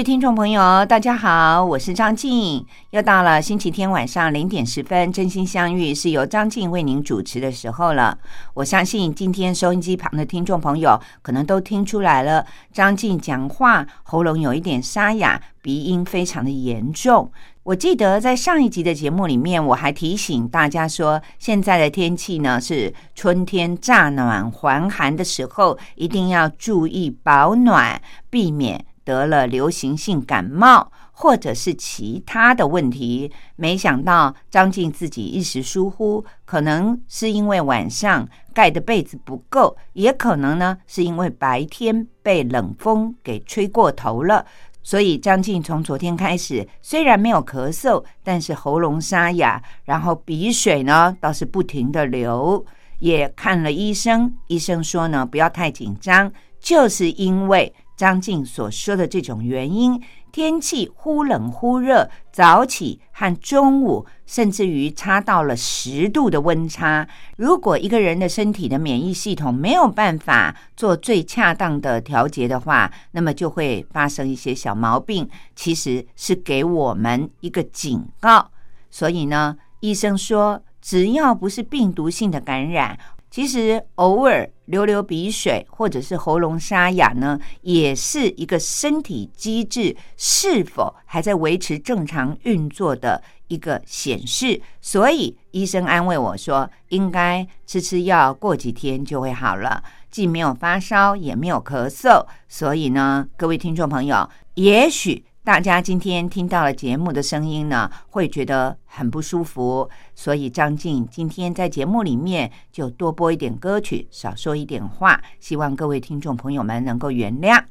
位听众朋友，大家好，我是张静。又到了星期天晚上零点十分，真心相遇是由张静为您主持的时候了。我相信今天收音机旁的听众朋友可能都听出来了，张静讲话喉咙有一点沙哑，鼻音非常的严重。我记得在上一集的节目里面，我还提醒大家说，现在的天气呢是春天乍暖还寒的时候，一定要注意保暖，避免。得了流行性感冒，或者是其他的问题，没想到张静自己一时疏忽，可能是因为晚上盖的被子不够，也可能呢是因为白天被冷风给吹过头了。所以张静从昨天开始，虽然没有咳嗽，但是喉咙沙哑，然后鼻水呢倒是不停的流，也看了医生，医生说呢不要太紧张，就是因为。张静所说的这种原因，天气忽冷忽热，早起和中午，甚至于差到了十度的温差。如果一个人的身体的免疫系统没有办法做最恰当的调节的话，那么就会发生一些小毛病，其实是给我们一个警告。所以呢，医生说，只要不是病毒性的感染。其实偶尔流流鼻水或者是喉咙沙哑呢，也是一个身体机制是否还在维持正常运作的一个显示。所以医生安慰我说，应该吃吃药，过几天就会好了。既没有发烧，也没有咳嗽，所以呢，各位听众朋友，也许。大家今天听到了节目的声音呢，会觉得很不舒服，所以张静今天在节目里面就多播一点歌曲，少说一点话，希望各位听众朋友们能够原谅。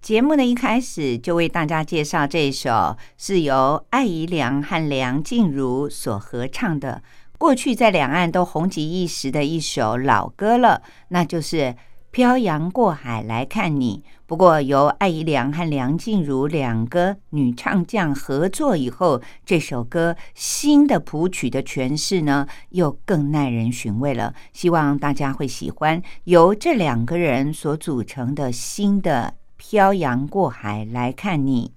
节目的一开始就为大家介绍这一首是由艾怡良和梁静茹所合唱的，过去在两岸都红极一时的一首老歌了，那就是《漂洋过海来看你》。不过，由艾怡良和梁静茹两个女唱将合作以后，这首歌新的谱曲的诠释呢，又更耐人寻味了。希望大家会喜欢由这两个人所组成的新的《漂洋过海来看你》。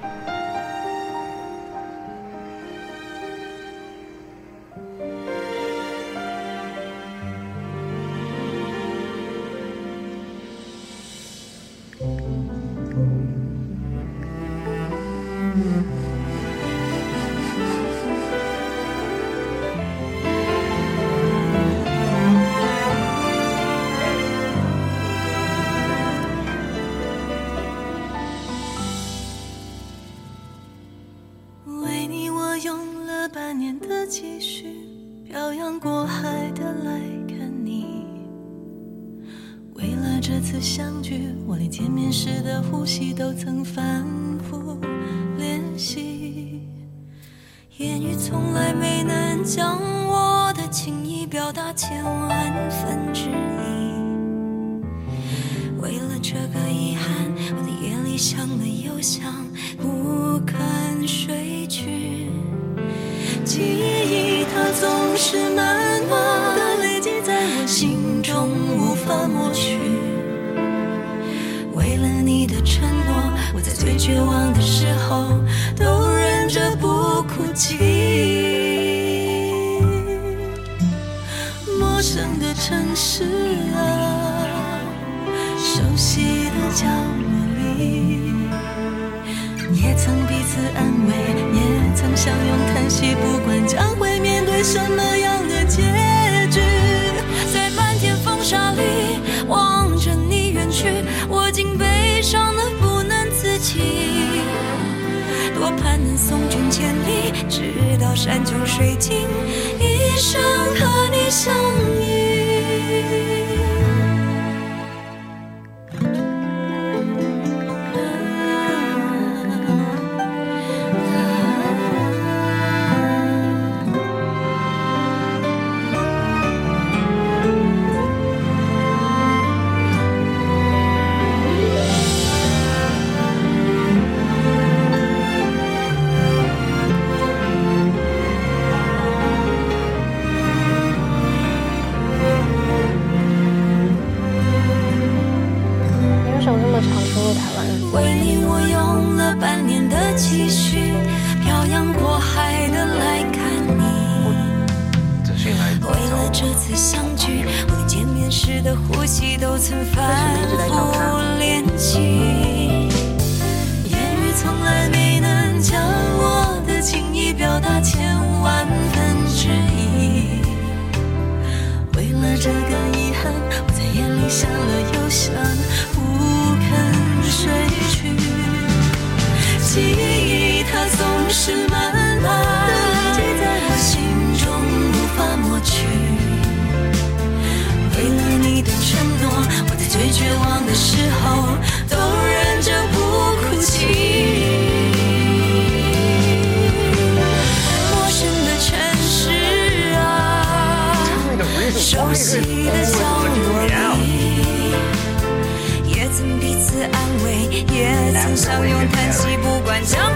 不管将会面对什么样的结局在漫天风沙里望着你远去我竟悲伤得不能自己多盼能送君千里直到山穷水尽一生和你相依相拥叹息，不管将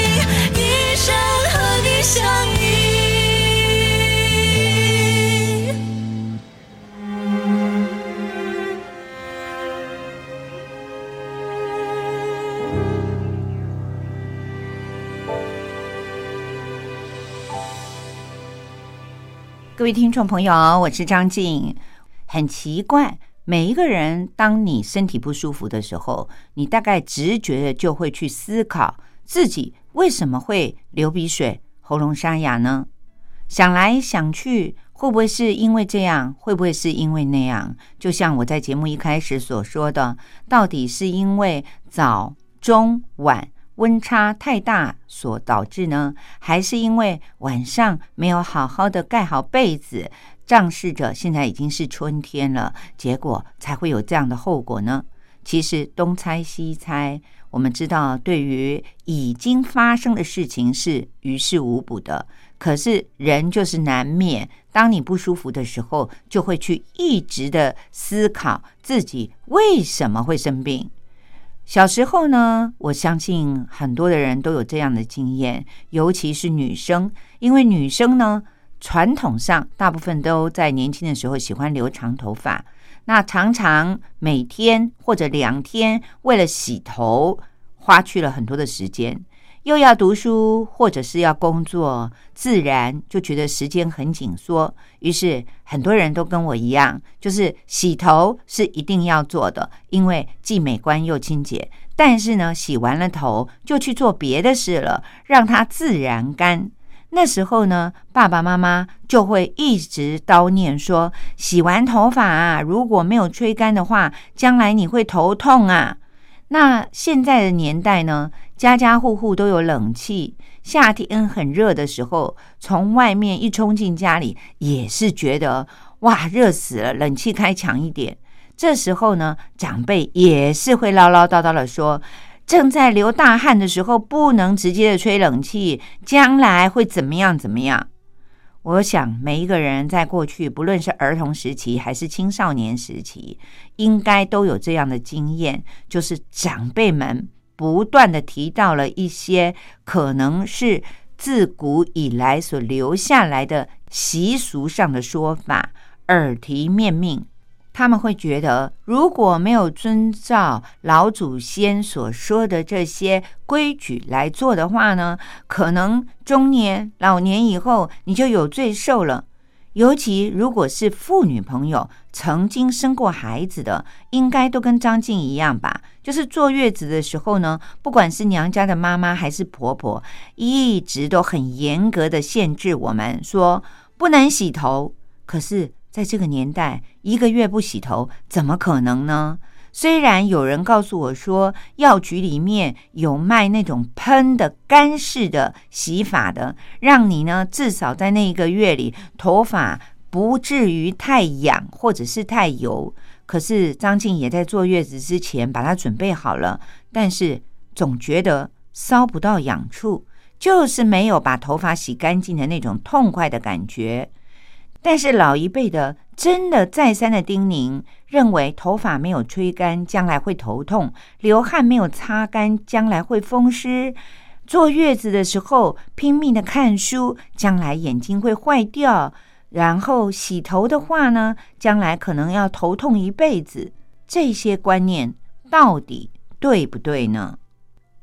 听众朋友，我是张静。很奇怪，每一个人，当你身体不舒服的时候，你大概直觉就会去思考自己为什么会流鼻水、喉咙沙哑呢？想来想去，会不会是因为这样？会不会是因为那样？就像我在节目一开始所说的，到底是因为早、中、晚温差太大所导致呢？还是因为晚上没有好好的盖好被子，仗势着现在已经是春天了，结果才会有这样的后果呢？其实东猜西猜，我们知道，对于已经发生的事情是于事无补的。可是人就是难免，当你不舒服的时候，就会去一直的思考自己为什么会生病。小时候呢，我相信很多的人都有这样的经验，尤其是女生，因为女生呢，传统上大部分都在年轻的时候喜欢留长头发，那常常每天或者两天为了洗头，花去了很多的时间。又要读书，或者是要工作，自然就觉得时间很紧缩。于是很多人都跟我一样，就是洗头是一定要做的，因为既美观又清洁。但是呢，洗完了头就去做别的事了，让它自然干。那时候呢，爸爸妈妈就会一直叨念说：洗完头发啊，如果没有吹干的话，将来你会头痛啊。那现在的年代呢，家家户户都有冷气，夏天很热的时候，从外面一冲进家里，也是觉得哇，热死了，冷气开强一点。这时候呢，长辈也是会唠唠叨叨的说，正在流大汗的时候，不能直接的吹冷气，将来会怎么样怎么样。我想每一个人在过去，不论是儿童时期还是青少年时期，应该都有这样的经验，就是长辈们不断的提到了一些可能是自古以来所留下来的习俗上的说法，耳提面命。他们会觉得，如果没有遵照老祖先所说的这些规矩来做的话呢，可能中年、老年以后你就有罪受了。尤其如果是妇女朋友曾经生过孩子的，应该都跟张静一样吧？就是坐月子的时候呢，不管是娘家的妈妈还是婆婆，一直都很严格的限制我们，说不能洗头。可是。在这个年代，一个月不洗头怎么可能呢？虽然有人告诉我说，药局里面有卖那种喷的干式的洗发的，让你呢至少在那一个月里头发不至于太痒或者是太油。可是张静也在坐月子之前把它准备好了，但是总觉得搔不到痒处，就是没有把头发洗干净的那种痛快的感觉。但是老一辈的真的再三的叮咛，认为头发没有吹干，将来会头痛；流汗没有擦干，将来会风湿；坐月子的时候拼命的看书，将来眼睛会坏掉；然后洗头的话呢，将来可能要头痛一辈子。这些观念到底对不对呢？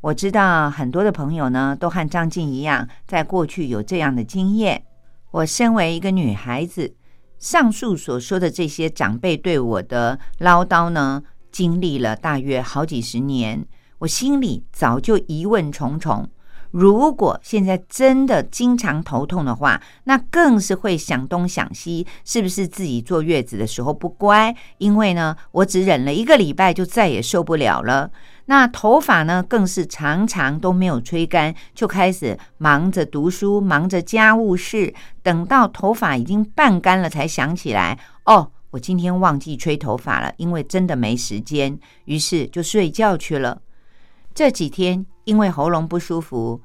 我知道很多的朋友呢，都和张静一样，在过去有这样的经验。我身为一个女孩子，上述所说的这些长辈对我的唠叨呢，经历了大约好几十年，我心里早就疑问重重。如果现在真的经常头痛的话，那更是会想东想西，是不是自己坐月子的时候不乖？因为呢，我只忍了一个礼拜，就再也受不了了。那头发呢，更是常常都没有吹干，就开始忙着读书，忙着家务事，等到头发已经半干了，才想起来，哦，我今天忘记吹头发了，因为真的没时间，于是就睡觉去了。这几天。因为喉咙不舒服，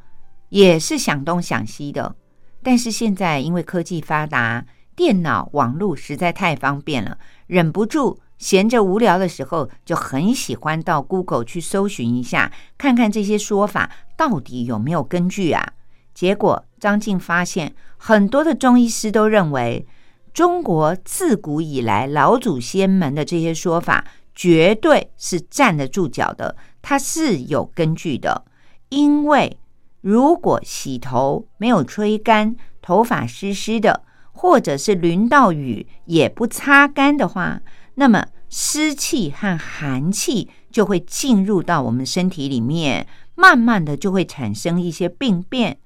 也是想东想西的。但是现在因为科技发达，电脑网络实在太方便了，忍不住闲着无聊的时候，就很喜欢到 Google 去搜寻一下，看看这些说法到底有没有根据啊？结果张静发现，很多的中医师都认为，中国自古以来老祖先们的这些说法，绝对是站得住脚的，它是有根据的。因为如果洗头没有吹干，头发湿湿的，或者是淋到雨也不擦干的话，那么湿气和寒气就会进入到我们身体里面，慢慢的就会产生一些病变。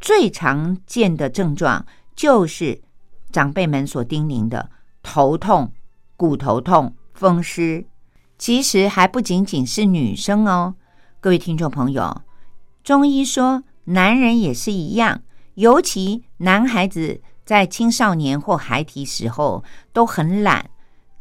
最常见的症状就是长辈们所叮咛的头痛、骨头痛、风湿。其实还不仅仅是女生哦，各位听众朋友。中医说，男人也是一样，尤其男孩子在青少年或孩提时候都很懒，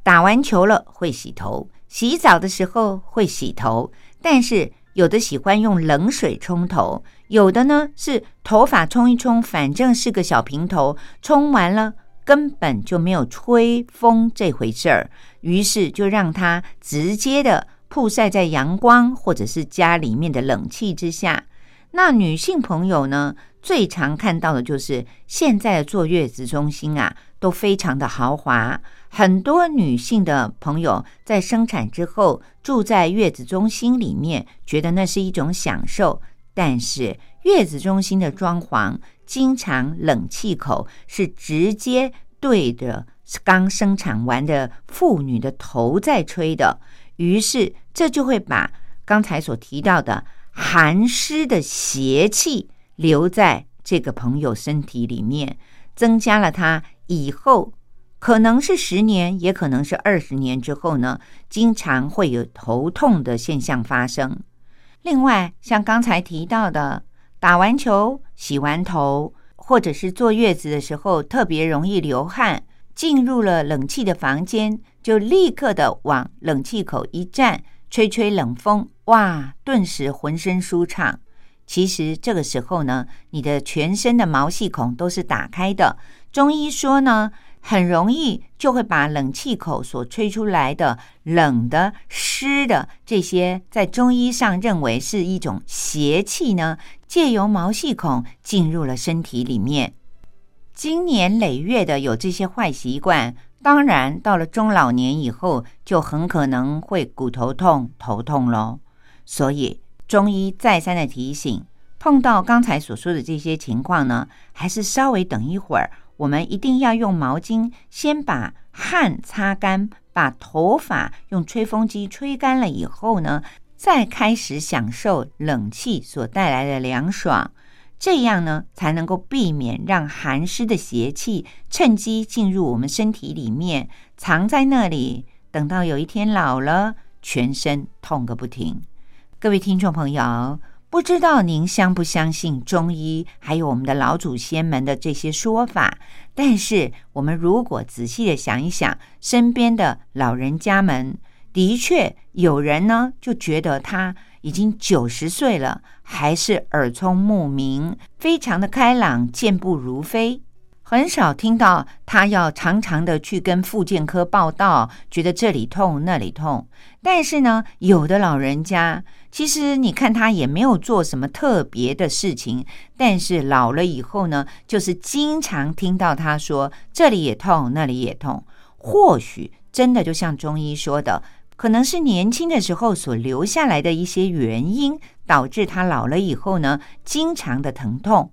打完球了会洗头，洗澡的时候会洗头，但是有的喜欢用冷水冲头，有的呢是头发冲一冲，反正是个小平头，冲完了根本就没有吹风这回事儿，于是就让它直接的曝晒在阳光或者是家里面的冷气之下。那女性朋友呢，最常看到的就是现在的坐月子中心啊，都非常的豪华。很多女性的朋友在生产之后住在月子中心里面，觉得那是一种享受。但是月子中心的装潢，经常冷气口是直接对着刚生产完的妇女的头在吹的，于是这就会把刚才所提到的。寒湿的邪气留在这个朋友身体里面，增加了他以后可能是十年，也可能是二十年之后呢，经常会有头痛的现象发生。另外，像刚才提到的，打完球、洗完头，或者是坐月子的时候特别容易流汗，进入了冷气的房间，就立刻的往冷气口一站，吹吹冷风。哇！顿时浑身舒畅。其实这个时候呢，你的全身的毛细孔都是打开的，中医说呢，很容易就会把冷气口所吹出来的冷的、湿的这些，在中医上认为是一种邪气呢，借由毛细孔进入了身体里面。经年累月的有这些坏习惯，当然到了中老年以后，就很可能会骨头痛、头痛喽。所以中医再三的提醒，碰到刚才所说的这些情况呢，还是稍微等一会儿。我们一定要用毛巾先把汗擦干，把头发用吹风机吹干了以后呢，再开始享受冷气所带来的凉爽。这样呢，才能够避免让寒湿的邪气趁机进入我们身体里面，藏在那里，等到有一天老了，全身痛个不停。各位听众朋友。不知道您相不相信中医，还有我们的老祖先们的这些说法？但是我们如果仔细的想一想，身边的老人家们，的确有人呢，就觉得他已经九十岁了，还是耳聪目明，非常的开朗，健步如飞。很少听到他要常常的去跟复健科报道，觉得这里痛那里痛。但是呢，有的老人家，其实你看他也没有做什么特别的事情，但是老了以后呢，就是经常听到他说这里也痛那里也痛。或许真的就像中医说的，可能是年轻的时候所留下来的一些原因，导致他老了以后呢，经常的疼痛。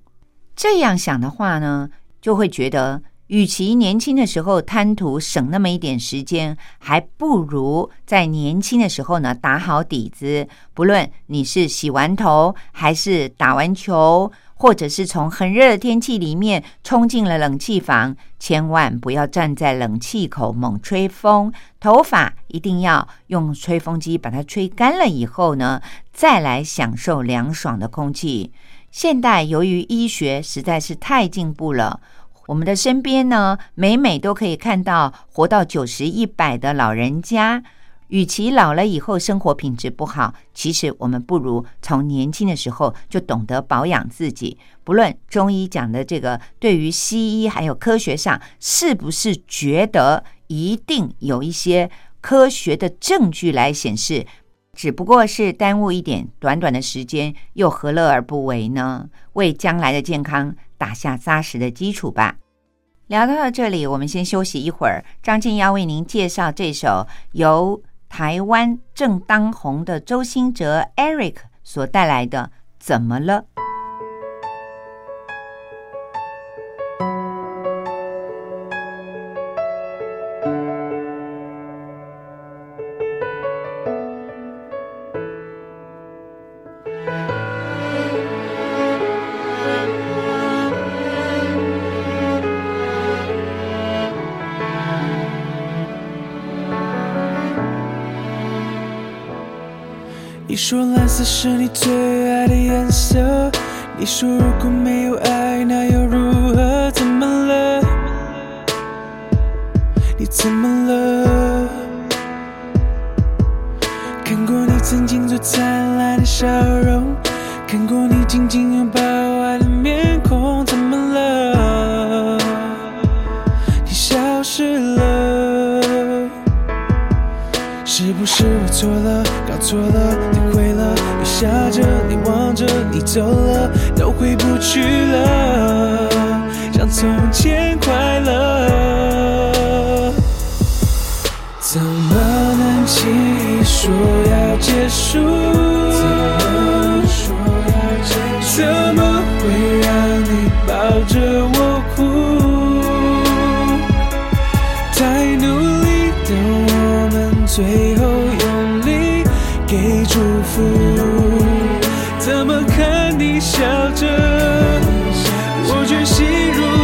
这样想的话呢？就会觉得，与其年轻的时候贪图省那么一点时间，还不如在年轻的时候呢打好底子。不论你是洗完头，还是打完球，或者是从很热的天气里面冲进了冷气房，千万不要站在冷气口猛吹风。头发一定要用吹风机把它吹干了以后呢，再来享受凉爽的空气。现代由于医学实在是太进步了，我们的身边呢，每每都可以看到活到九十一百的老人家。与其老了以后生活品质不好，其实我们不如从年轻的时候就懂得保养自己。不论中医讲的这个，对于西医还有科学上，是不是觉得一定有一些科学的证据来显示？只不过是耽误一点短短的时间，又何乐而不为呢？为将来的健康打下扎实的基础吧。聊到这里，我们先休息一会儿。张静要为您介绍这首由台湾正当红的周兴哲 Eric 所带来的《怎么了》。福。怎么看你笑着，我却心如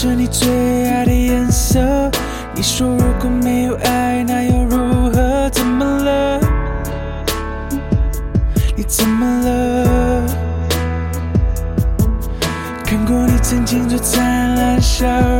是你最爱的颜色，你说如果没有爱，那又如何？怎么了？你怎么了？看过你曾经最灿烂的笑容，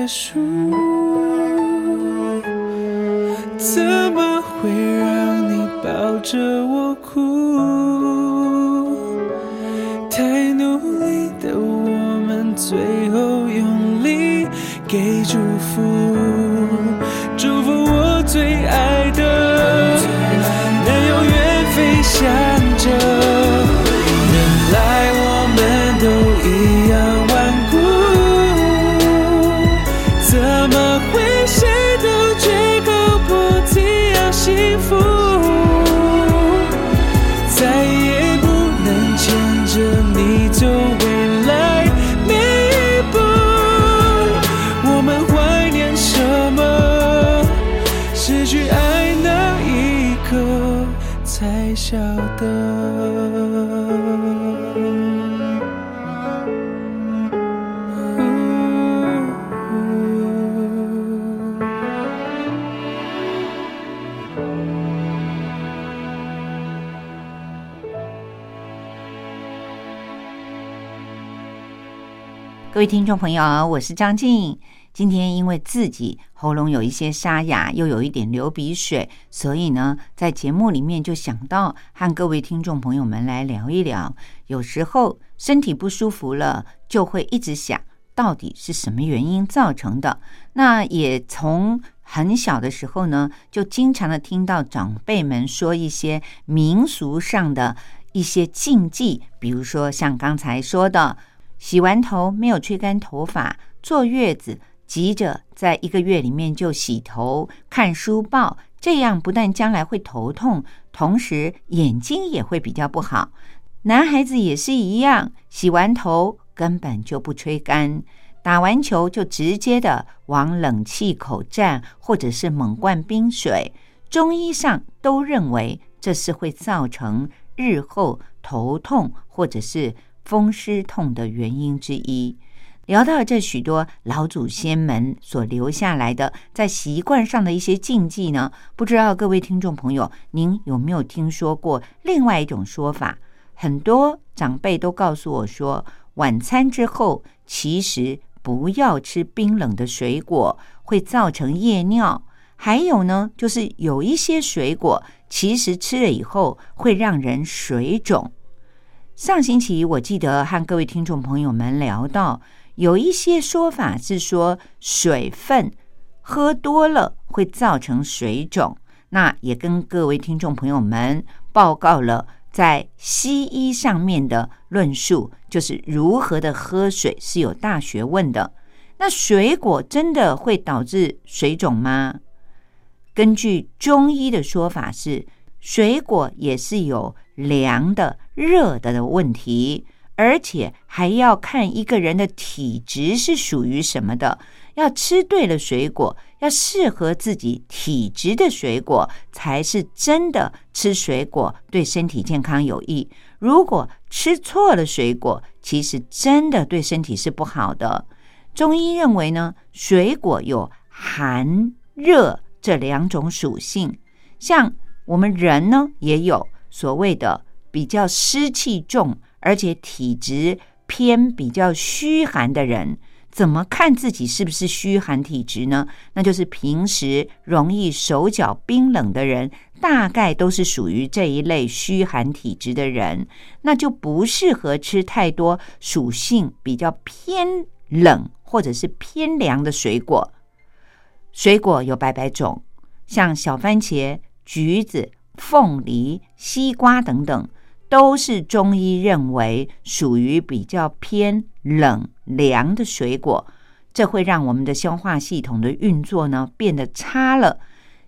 结束？各位听众朋友，我是张静。今天因为自己喉咙有一些沙哑，又有一点流鼻水，所以呢，在节目里面就想到和各位听众朋友们来聊一聊。有时候身体不舒服了，就会一直想到底是什么原因造成的。那也从很小的时候呢，就经常的听到长辈们说一些民俗上的一些禁忌，比如说像刚才说的。洗完头没有吹干头发，坐月子急着在一个月里面就洗头、看书报，这样不但将来会头痛，同时眼睛也会比较不好。男孩子也是一样，洗完头根本就不吹干，打完球就直接的往冷气口站，或者是猛灌冰水。中医上都认为这是会造成日后头痛或者是。风湿痛的原因之一。聊到这许多老祖先们所留下来的在习惯上的一些禁忌呢，不知道各位听众朋友，您有没有听说过另外一种说法？很多长辈都告诉我说，晚餐之后其实不要吃冰冷的水果，会造成夜尿。还有呢，就是有一些水果其实吃了以后会让人水肿。上星期我记得和各位听众朋友们聊到，有一些说法是说水分喝多了会造成水肿，那也跟各位听众朋友们报告了在西医上面的论述，就是如何的喝水是有大学问的。那水果真的会导致水肿吗？根据中医的说法是，水果也是有凉的、热的的问题，而且还要看一个人的体质是属于什么的。要吃对了水果，要适合自己体质的水果，才是真的吃水果对身体健康有益。如果吃错了水果，其实真的对身体是不好的。中医认为呢，水果有寒热这两种属性，像我们人呢，也有所谓的比较湿气重，而且体质偏比较虚寒的人。怎么看自己是不是虚寒体质呢？那就是平时容易手脚冰冷的人，大概都是属于这一类虚寒体质的人，那就不适合吃太多属性比较偏冷或者是偏凉的水果。水果有百百种，像小番茄、橘子、凤梨、西瓜等等。都是中医认为属于比较偏冷凉的水果，这会让我们的消化系统的运作呢变得差了。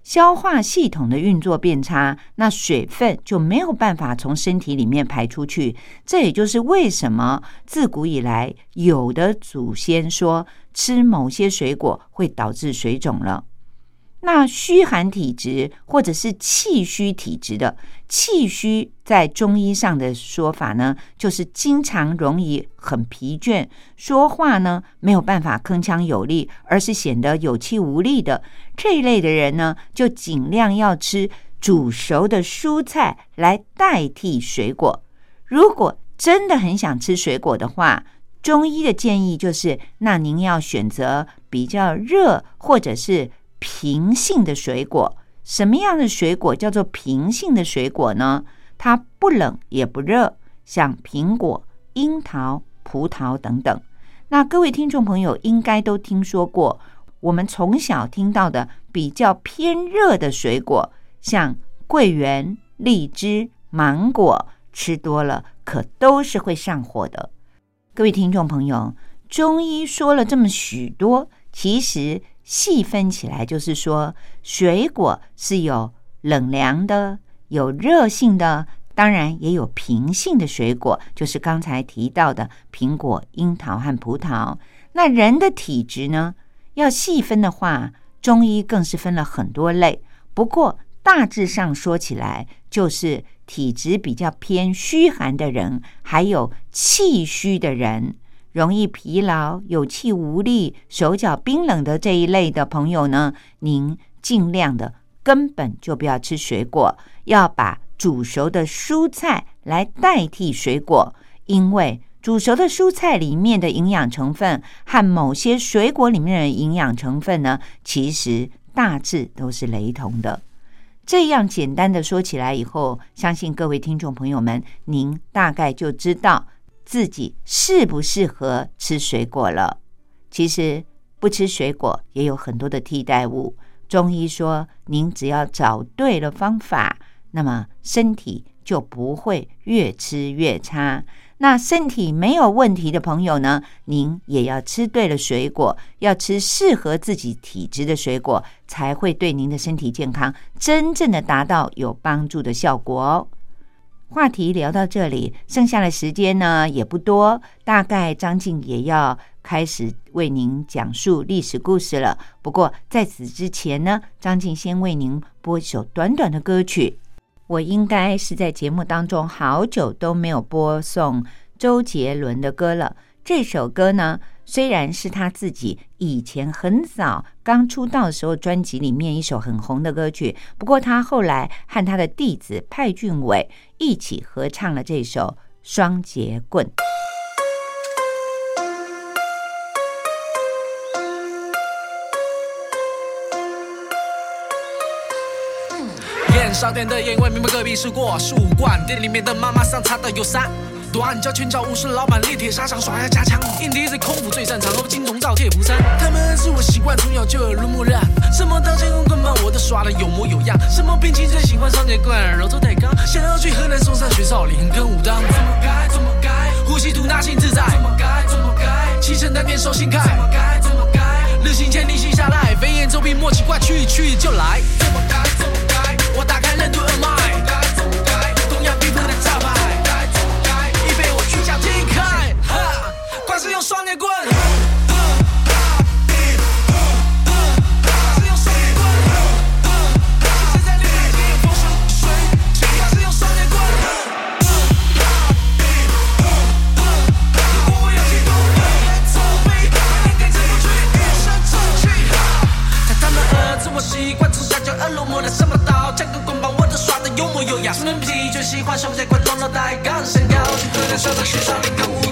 消化系统的运作变差，那水分就没有办法从身体里面排出去。这也就是为什么自古以来有的祖先说吃某些水果会导致水肿了。那虚寒体质或者是气虚体质的，气虚在中医上的说法呢，就是经常容易很疲倦，说话呢没有办法铿锵有力，而是显得有气无力的这一类的人呢，就尽量要吃煮熟的蔬菜来代替水果。如果真的很想吃水果的话，中医的建议就是，那您要选择比较热或者是。平性的水果，什么样的水果叫做平性的水果呢？它不冷也不热，像苹果、樱桃、葡萄等等。那各位听众朋友应该都听说过，我们从小听到的比较偏热的水果，像桂圆、荔枝、芒果，吃多了可都是会上火的。各位听众朋友，中医说了这么许多，其实。细分起来，就是说，水果是有冷凉的，有热性的，当然也有平性的水果，就是刚才提到的苹果、樱桃和葡萄。那人的体质呢，要细分的话，中医更是分了很多类。不过大致上说起来，就是体质比较偏虚寒的人，还有气虚的人。容易疲劳、有气无力、手脚冰冷的这一类的朋友呢，您尽量的根本就不要吃水果，要把煮熟的蔬菜来代替水果，因为煮熟的蔬菜里面的营养成分和某些水果里面的营养成分呢，其实大致都是雷同的。这样简单的说起来以后，相信各位听众朋友们，您大概就知道。自己适不适合吃水果了？其实不吃水果也有很多的替代物。中医说，您只要找对了方法，那么身体就不会越吃越差。那身体没有问题的朋友呢？您也要吃对了水果，要吃适合自己体质的水果，才会对您的身体健康真正的达到有帮助的效果哦。话题聊到这里，剩下的时间呢也不多，大概张静也要开始为您讲述历史故事了。不过在此之前呢，张静先为您播一首短短的歌曲。我应该是在节目当中好久都没有播送周杰伦的歌了。这首歌呢。虽然是他自己以前很早刚出道的时候专辑里面一首很红的歌曲，不过他后来和他的弟子派俊伟一起合唱了这首《双节棍》。年少点的烟味，明白隔壁是过十五贯，店里面的妈妈桑擦的有三。短脚拳脚武士老板练铁砂掌耍下家枪，印第是功夫最擅长，和金铜造铁菩萨。他们是我习惯，从小就耳濡目染。什么刀剑棍棒我都耍的有模有样。什么兵器最喜欢双截棍，柔中带刚。想要去河南嵩山学少林跟武当。怎么改？怎么改？呼吸吐纳心自在。怎么改？怎么改？气沉丹田手心开。怎么改？怎么改？日行千里心下来，飞檐走壁莫奇怪，去去就来。怎么改？怎么改？我打开任督二脉，该不该？东的招牌，该？已被我取下踢开，用双。什能啤酒喜欢什不这款头脑带杠上高喝点小酒去上零杠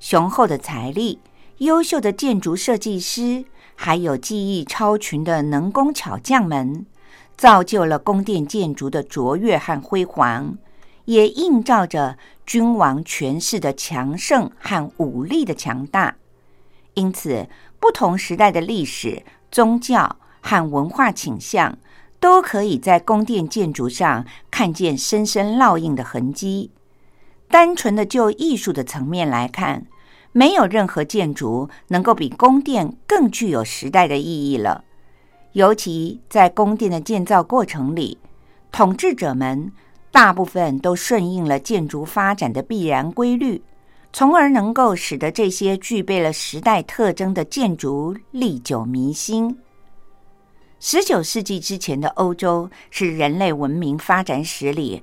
雄厚的财力、优秀的建筑设计师，还有技艺超群的能工巧匠们，造就了宫殿建筑的卓越和辉煌，也映照着君王权势的强盛和武力的强大。因此，不同时代的历史、宗教和文化倾向，都可以在宫殿建筑上看见深深烙印的痕迹。单纯的就艺术的层面来看，没有任何建筑能够比宫殿更具有时代的意义了。尤其在宫殿的建造过程里，统治者们大部分都顺应了建筑发展的必然规律，从而能够使得这些具备了时代特征的建筑历久弥新。十九世纪之前的欧洲是人类文明发展史里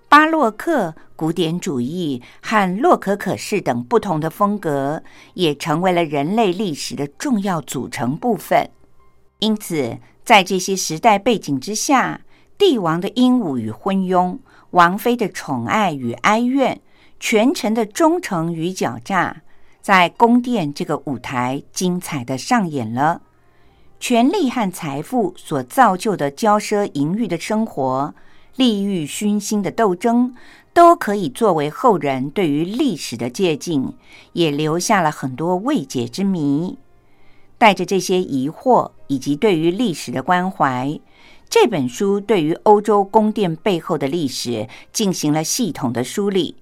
巴洛克、古典主义和洛可可式等不同的风格，也成为了人类历史的重要组成部分。因此，在这些时代背景之下，帝王的英武与昏庸，王妃的宠爱与哀怨，权臣的忠诚与狡诈，在宫殿这个舞台精彩的上演了。权力和财富所造就的骄奢淫欲的生活，利欲熏心的斗争，都可以作为后人对于历史的借鉴，也留下了很多未解之谜。带着这些疑惑以及对于历史的关怀，这本书对于欧洲宫殿背后的历史进行了系统的梳理，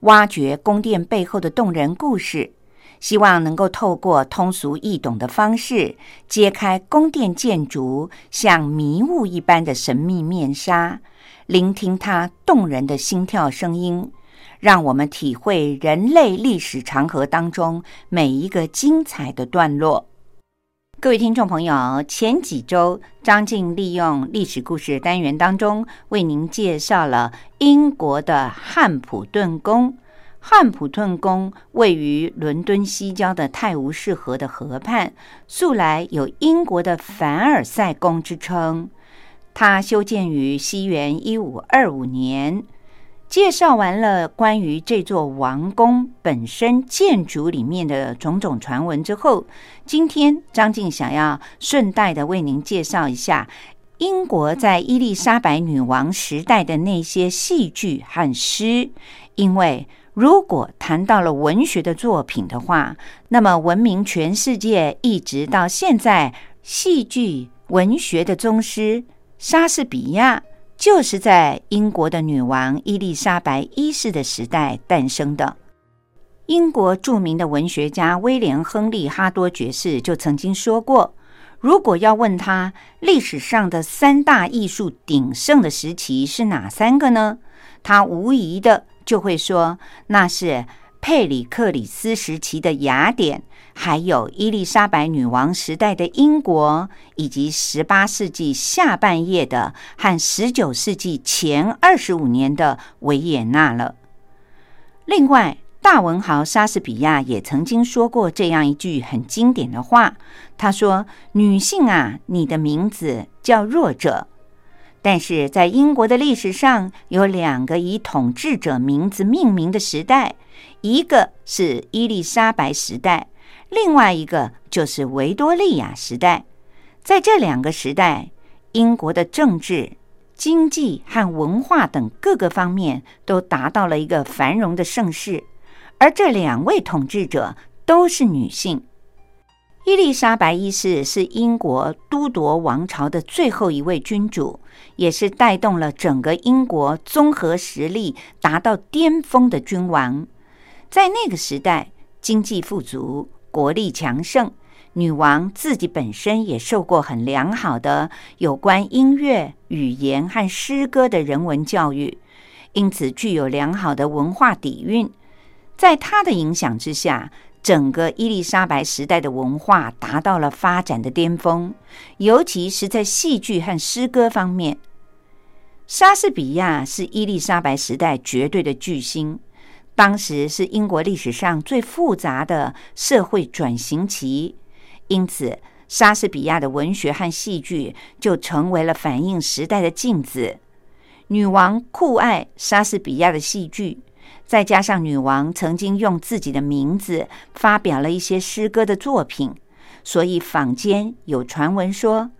挖掘宫殿背后的动人故事。希望能够透过通俗易懂的方式，揭开宫殿建筑像迷雾一般的神秘面纱，聆听它动人的心跳声音，让我们体会人类历史长河当中每一个精彩的段落。各位听众朋友，前几周张静利用历史故事单元当中，为您介绍了英国的汉普顿宫。汉普顿宫位于伦敦西郊的泰晤士河的河畔，素来有英国的凡尔赛宫之称。它修建于西元一五二五年。介绍完了关于这座王宫本身建筑里面的种种传闻之后，今天张静想要顺带的为您介绍一下英国在伊丽莎白女王时代的那些戏剧和诗，因为。如果谈到了文学的作品的话，那么闻名全世界一直到现在，戏剧文学的宗师莎士比亚就是在英国的女王伊丽莎白一世的时代诞生的。英国著名的文学家威廉·亨利·哈多爵士就曾经说过：“如果要问他历史上的三大艺术鼎盛的时期是哪三个呢？他无疑的。”就会说那是佩里克里斯时期的雅典，还有伊丽莎白女王时代的英国，以及十八世纪下半叶的和十九世纪前二十五年的维也纳了。另外，大文豪莎士比亚也曾经说过这样一句很经典的话，他说：“女性啊，你的名字叫弱者。”但是在英国的历史上，有两个以统治者名字命名的时代，一个是伊丽莎白时代，另外一个就是维多利亚时代。在这两个时代，英国的政治、经济和文化等各个方面都达到了一个繁荣的盛世，而这两位统治者都是女性。伊丽莎白一世是英国都铎王朝的最后一位君主，也是带动了整个英国综合实力达到巅峰的君王。在那个时代，经济富足，国力强盛，女王自己本身也受过很良好的有关音乐、语言和诗歌的人文教育，因此具有良好的文化底蕴。在她的影响之下。整个伊丽莎白时代的文化达到了发展的巅峰，尤其是在戏剧和诗歌方面。莎士比亚是伊丽莎白时代绝对的巨星，当时是英国历史上最复杂的社会转型期，因此莎士比亚的文学和戏剧就成为了反映时代的镜子。女王酷爱莎士比亚的戏剧。再加上女王曾经用自己的名字发表了一些诗歌的作品，所以坊间有传闻说，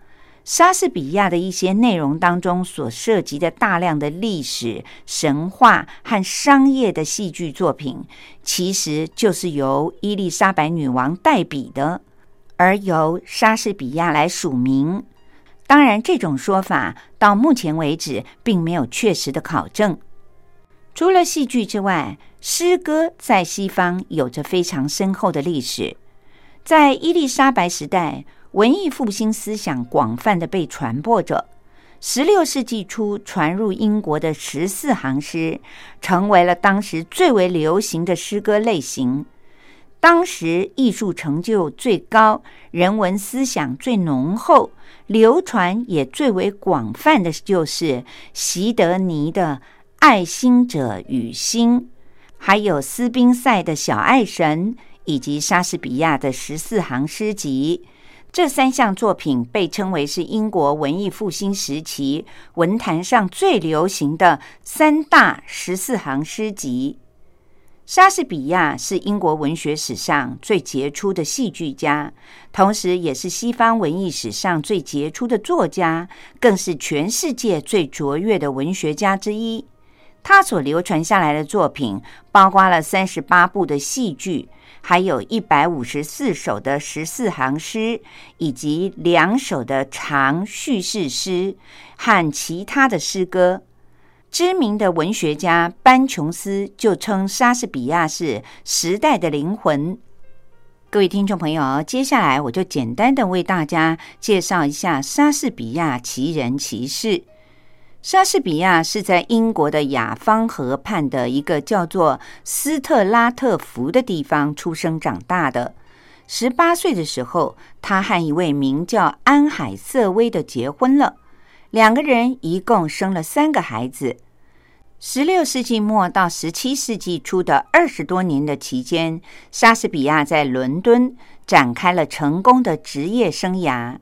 莎士比亚的一些内容当中所涉及的大量的历史、神话和商业的戏剧作品，其实就是由伊丽莎白女王代笔的，而由莎士比亚来署名。当然，这种说法到目前为止并没有确实的考证。除了戏剧之外，诗歌在西方有着非常深厚的历史。在伊丽莎白时代，文艺复兴思想广泛的被传播着。十六世纪初传入英国的十四行诗，成为了当时最为流行的诗歌类型。当时艺术成就最高、人文思想最浓厚、流传也最为广泛的就是席德尼的《爱心者与心》，还有斯宾塞的小爱神，以及莎士比亚的十四行诗集。这三项作品被称为是英国文艺复兴时期文坛上最流行的三大十四行诗集。莎士比亚是英国文学史上最杰出的戏剧家，同时也是西方文艺史上最杰出的作家，更是全世界最卓越的文学家之一。他所流传下来的作品，包括了三十八部的戏剧，还有一百五十四首的十四行诗，以及两首的长叙事诗和其他的诗歌。知名的文学家班琼斯就称莎士比亚是时代的灵魂。各位听众朋友，接下来我就简单的为大家介绍一下莎士比亚奇人奇事。莎士比亚是在英国的雅芳河畔的一个叫做斯特拉特福的地方出生长大的。十八岁的时候，他和一位名叫安海瑟薇的结婚了。两个人一共生了三个孩子。十六世纪末到十七世纪初的二十多年的期间，莎士比亚在伦敦展开了成功的职业生涯。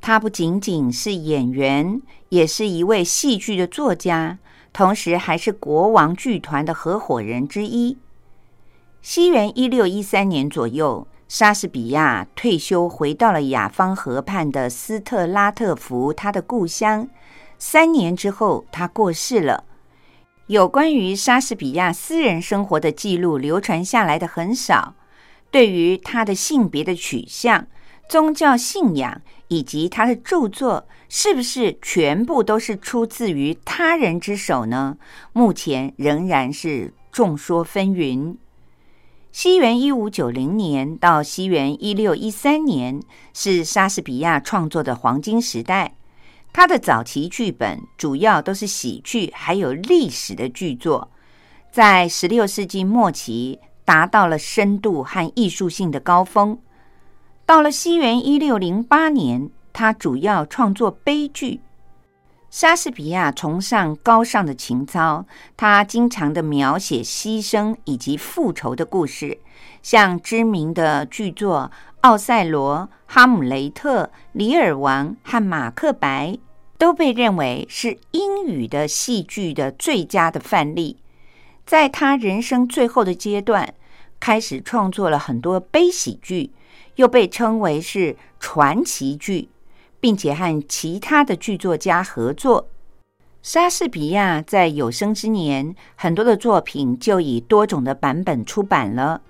他不仅仅是演员，也是一位戏剧的作家，同时还是国王剧团的合伙人之一。西元一六一三年左右。莎士比亚退休，回到了雅芳河畔的斯特拉特福，他的故乡。三年之后，他过世了。有关于莎士比亚私人生活的记录流传下来的很少。对于他的性别的取向、宗教信仰以及他的著作，是不是全部都是出自于他人之手呢？目前仍然是众说纷纭。西元一五九零年到西元一六一三年是莎士比亚创作的黄金时代。他的早期剧本主要都是喜剧，还有历史的剧作。在十六世纪末期，达到了深度和艺术性的高峰。到了西元一六零八年，他主要创作悲剧。莎士比亚崇尚高尚的情操，他经常的描写牺牲以及复仇的故事，像知名的剧作《奥赛罗》《哈姆雷特》《李尔王》和《马克白》，都被认为是英语的戏剧的最佳的范例。在他人生最后的阶段，开始创作了很多悲喜剧，又被称为是传奇剧。并且和其他的剧作家合作。莎士比亚在有生之年，很多的作品就以多种的版本出版了。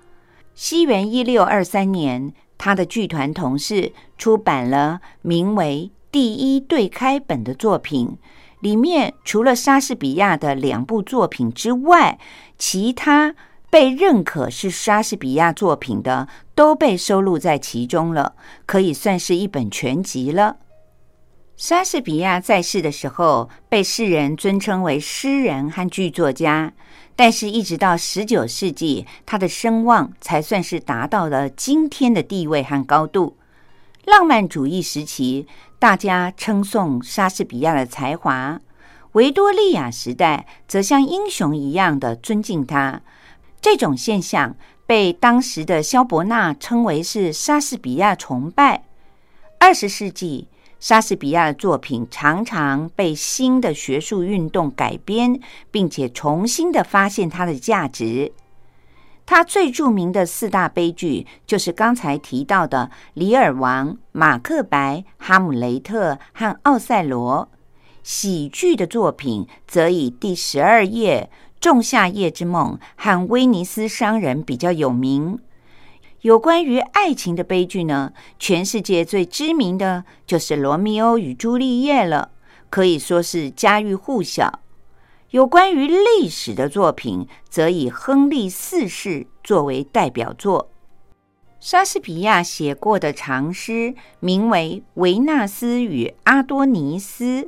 西元一六二三年，他的剧团同事出版了名为《第一对开本》的作品，里面除了莎士比亚的两部作品之外，其他被认可是莎士比亚作品的都被收录在其中了，可以算是一本全集了。莎士比亚在世的时候，被世人尊称为诗人和剧作家，但是，一直到十九世纪，他的声望才算是达到了今天的地位和高度。浪漫主义时期，大家称颂莎士比亚的才华；维多利亚时代，则像英雄一样的尊敬他。这种现象被当时的萧伯纳称为是莎士比亚崇拜。二十世纪。莎士比亚的作品常常被新的学术运动改编，并且重新的发现它的价值。他最著名的四大悲剧就是刚才提到的《李尔王》《马克白》《哈姆雷特》和《奥赛罗》。喜剧的作品则以《第十二页》《仲夏夜之梦》和《威尼斯商人》比较有名。有关于爱情的悲剧呢，全世界最知名的就是《罗密欧与朱丽叶》了，可以说是家喻户晓。有关于历史的作品，则以亨利四世作为代表作。莎士比亚写过的长诗名为《维纳斯与阿多尼斯》，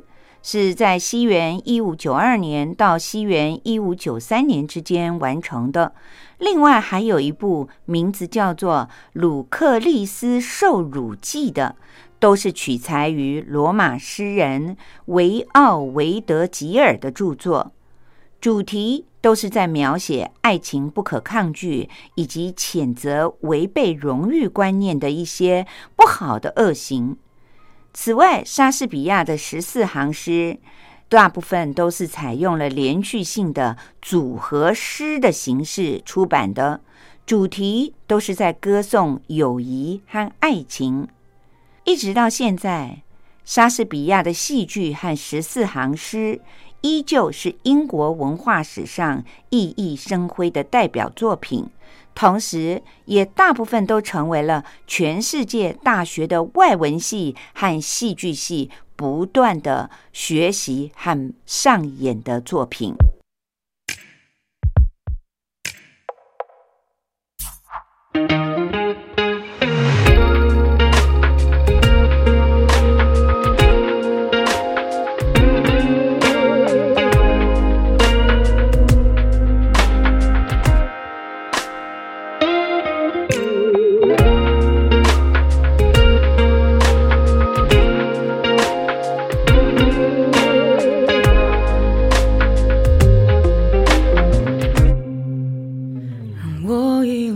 是在西元一五九二年到西元一五九三年之间完成的。另外还有一部名字叫做《鲁克利斯受辱记》的，都是取材于罗马诗人维奥维德吉尔的著作，主题都是在描写爱情不可抗拒，以及谴责违背荣誉观念的一些不好的恶行。此外，莎士比亚的十四行诗。大部分都是采用了连续性的组合诗的形式出版的，主题都是在歌颂友谊和爱情。一直到现在，莎士比亚的戏剧和十四行诗依旧是英国文化史上熠熠生辉的代表作品，同时也大部分都成为了全世界大学的外文系和戏剧系。不断的学习和上演的作品。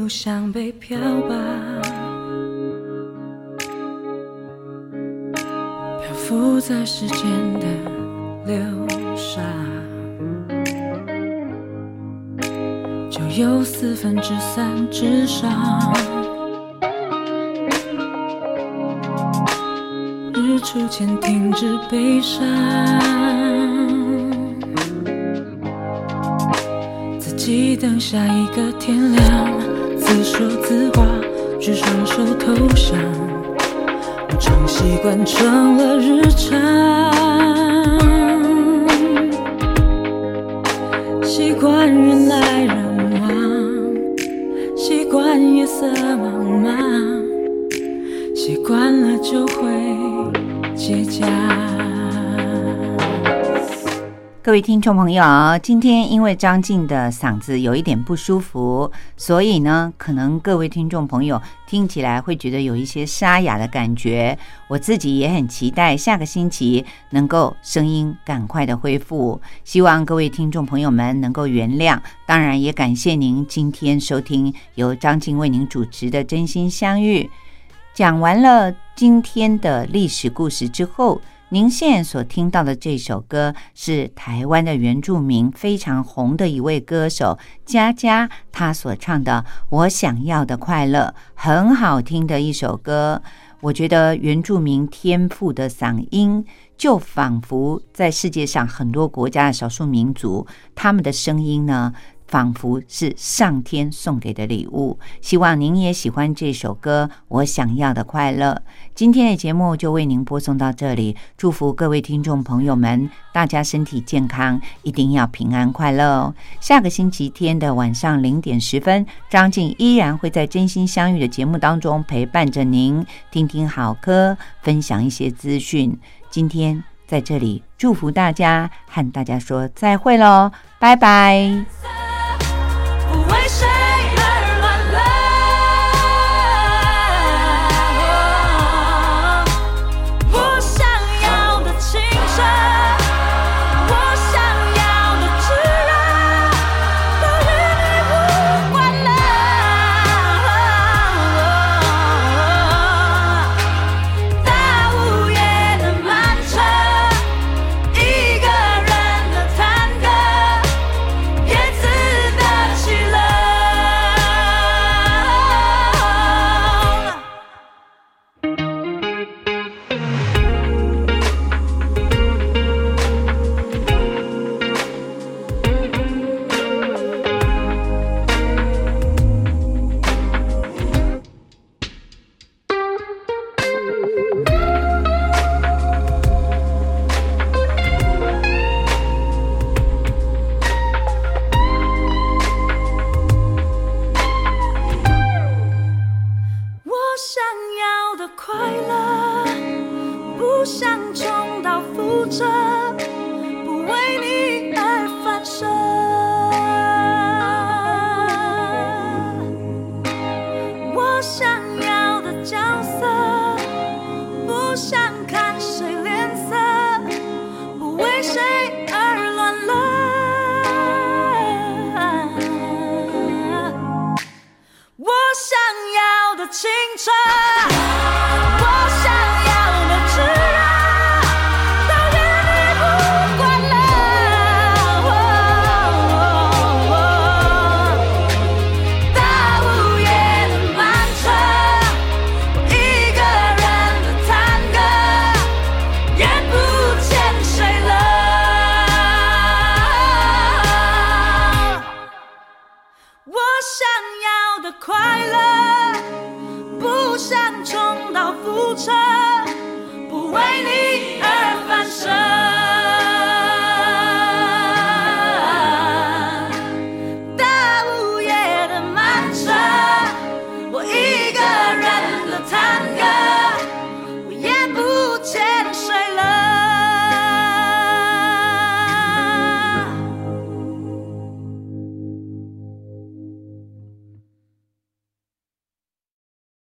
不想被漂泊，漂浮在时间的流沙，就有四分之三之上。日出前停止悲伤，自己等下一个天亮。自说自话，举双手投降，我常习惯成了日常，习惯人来人往，习惯夜色茫茫，习惯了就会结痂。各位听众朋友，今天因为张静的嗓子有一点不舒服，所以呢，可能各位听众朋友听起来会觉得有一些沙哑的感觉。我自己也很期待下个星期能够声音赶快的恢复，希望各位听众朋友们能够原谅。当然，也感谢您今天收听由张静为您主持的《真心相遇》。讲完了今天的历史故事之后。您现在所听到的这首歌是台湾的原住民非常红的一位歌手佳佳，他所唱的《我想要的快乐》，很好听的一首歌。我觉得原住民天赋的嗓音，就仿佛在世界上很多国家的少数民族，他们的声音呢。仿佛是上天送给的礼物，希望您也喜欢这首歌《我想要的快乐》。今天的节目就为您播送到这里，祝福各位听众朋友们，大家身体健康，一定要平安快乐哦。下个星期天的晚上零点十分，张静依然会在《真心相遇》的节目当中陪伴着您，听听好歌，分享一些资讯。今天在这里祝福大家，和大家说再会喽，拜拜。